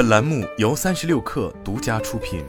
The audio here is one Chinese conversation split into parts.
本栏目由三十六氪独家出品。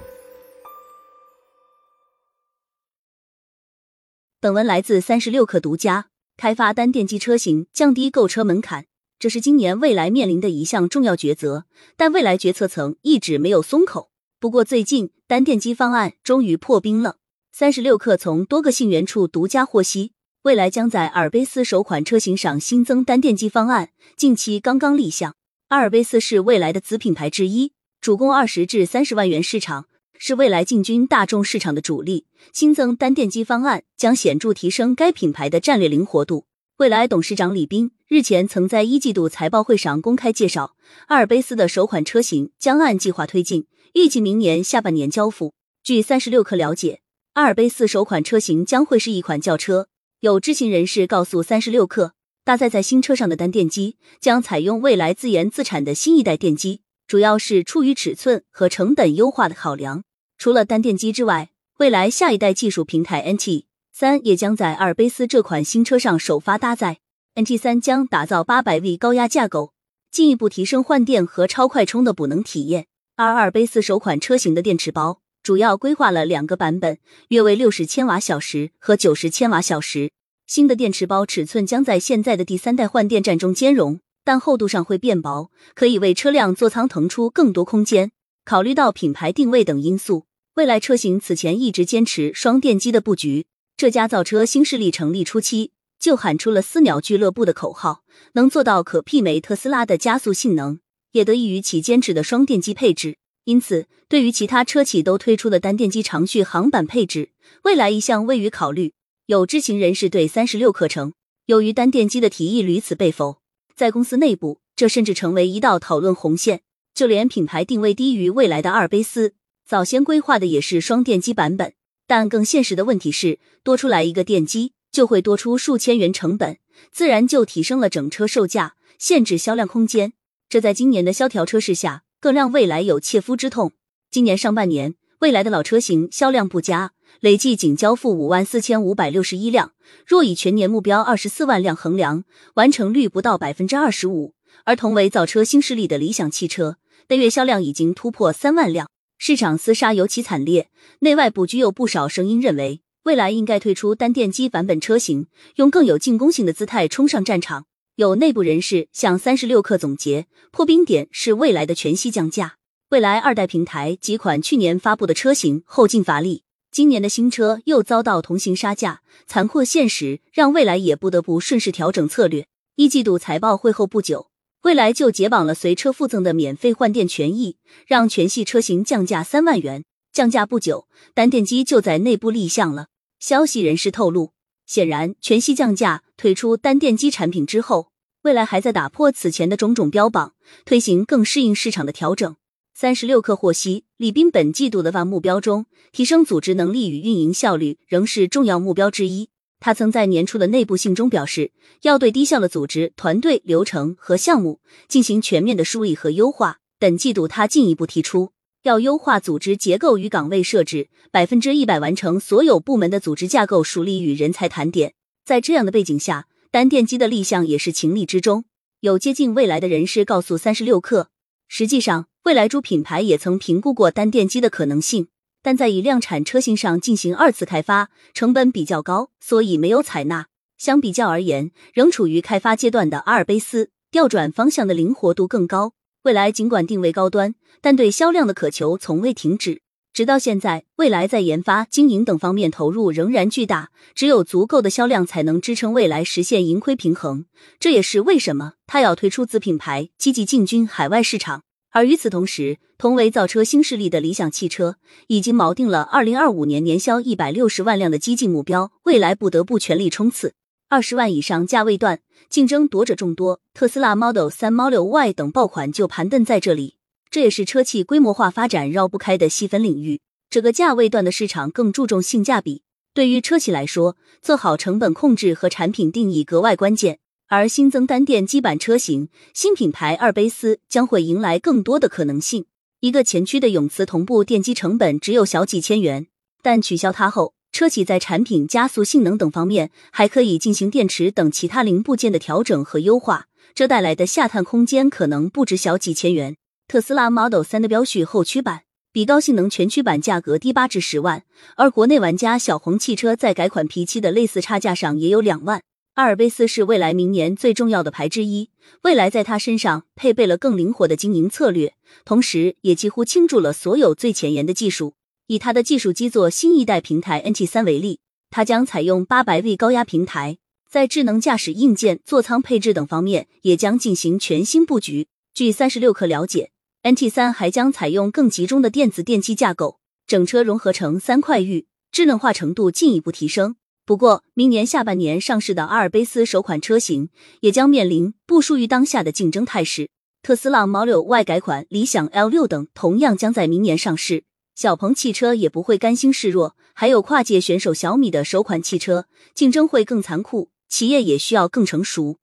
本文来自三十六氪独家。开发单电机车型，降低购车门槛，这是今年未来面临的一项重要抉择。但未来决策层一直没有松口。不过最近，单电机方案终于破冰了。三十六氪从多个信源处独家获悉。未来将在阿尔卑斯首款车型上新增单电机方案，近期刚刚立项。阿尔卑斯是未来的子品牌之一，主攻二十至三十万元市场，是未来进军大众市场的主力。新增单电机方案将显著提升该品牌的战略灵活度。未来董事长李斌日前曾在一季度财报会上公开介绍，阿尔卑斯的首款车型将按计划推进，预计明年下半年交付。据三十六氪了解，阿尔卑斯首款车型将会是一款轿车。有知情人士告诉三十六氪，搭载在新车上的单电机将采用未来自研自产的新一代电机，主要是出于尺寸和成本优化的考量。除了单电机之外，未来下一代技术平台 NT 三也将在阿尔卑斯这款新车上首发搭载。NT 三将打造八百 V 高压架构，进一步提升换电和超快充的补能体验。而阿尔卑斯首款车型的电池包。主要规划了两个版本，约为六十千瓦小时和九十千瓦小时。新的电池包尺寸将在现在的第三代换电站中兼容，但厚度上会变薄，可以为车辆座舱腾出更多空间。考虑到品牌定位等因素，未来车型此前一直坚持双电机的布局。这家造车新势力成立初期就喊出了“私鸟俱乐部”的口号，能做到可媲美特斯拉的加速性能，也得益于其坚持的双电机配置。因此，对于其他车企都推出的单电机长续航版配置，未来一向未予考虑。有知情人士对三十六课程，由于单电机的提议屡次被否，在公司内部，这甚至成为一道讨论红线。就连品牌定位低于未来的阿尔卑斯，早先规划的也是双电机版本。但更现实的问题是，多出来一个电机，就会多出数千元成本，自然就提升了整车售价，限制销量空间。这在今年的萧条车市下。更让未来有切肤之痛。今年上半年，未来的老车型销量不佳，累计仅交付五万四千五百六十一辆。若以全年目标二十四万辆衡量，完成率不到百分之二十五。而同为造车新势力的理想汽车，的月销量已经突破三万辆，市场厮杀尤其惨烈。内外部均有不少声音认为，未来应该推出单电机版本车型，用更有进攻性的姿态冲上战场。有内部人士向三十六氪总结，破冰点是未来的全息降价。未来二代平台几款去年发布的车型后劲乏力，今年的新车又遭到同行杀价，残酷现实让未来也不得不顺势调整策略。一季度财报会后不久，未来就解绑了随车附赠的免费换电权益，让全系车型降价三万元。降价不久，单电机就在内部立项了。消息人士透露。显然，全系降价推出单电机产品之后，未来还在打破此前的种种标榜，推行更适应市场的调整。三十六氪获悉，李斌本季度的万目标中，提升组织能力与运营效率仍是重要目标之一。他曾在年初的内部信中表示，要对低效的组织、团队、流程和项目进行全面的梳理和优化。本季度，他进一步提出。要优化组织结构与岗位设置，百分之一百完成所有部门的组织架构梳理与人才盘点。在这样的背景下，单电机的立项也是情理之中。有接近未来的人士告诉三十六氪，实际上未来诸品牌也曾评估过单电机的可能性，但在以量产车型上进行二次开发，成本比较高，所以没有采纳。相比较而言，仍处于开发阶段的阿尔卑斯，调转方向的灵活度更高。未来尽管定位高端，但对销量的渴求从未停止。直到现在，未来在研发、经营等方面投入仍然巨大。只有足够的销量，才能支撑未来实现盈亏平衡。这也是为什么他要推出子品牌，积极进军海外市场。而与此同时，同为造车新势力的理想汽车已经锚定了二零二五年年销一百六十万辆的激进目标，未来不得不全力冲刺。二十万以上价位段，竞争夺者众多，特斯拉 Model 三、Model Y 等爆款就盘亘在这里。这也是车企规模化发展绕不开的细分领域。这个价位段的市场更注重性价比，对于车企来说，做好成本控制和产品定义格外关键。而新增单电机版车型，新品牌二杯斯将会迎来更多的可能性。一个前驱的永磁同步电机成本只有小几千元，但取消它后。车企在产品加速、性能等方面，还可以进行电池等其他零部件的调整和优化，这带来的下探空间可能不止小几千元。特斯拉 Model 3的标续后驱版比高性能全驱版价格低八至十万，而国内玩家小鹏汽车在改款 P7 的类似差价上也有两万。阿尔卑斯是未来明年最重要的牌之一，未来在它身上配备了更灵活的经营策略，同时也几乎倾注了所有最前沿的技术。以它的技术基座新一代平台 NT3 为例，它将采用八百 V 高压平台，在智能驾驶硬件、座舱配置等方面也将进行全新布局。据三十六氪了解，NT3 还将采用更集中的电子电机架构，整车融合成三块域，智能化程度进一步提升。不过，明年下半年上市的阿尔卑斯首款车型也将面临不输于当下的竞争态势。特斯拉 Model Y 改款、理想 L6 等同样将在明年上市。小鹏汽车也不会甘心示弱，还有跨界选手小米的首款汽车，竞争会更残酷，企业也需要更成熟。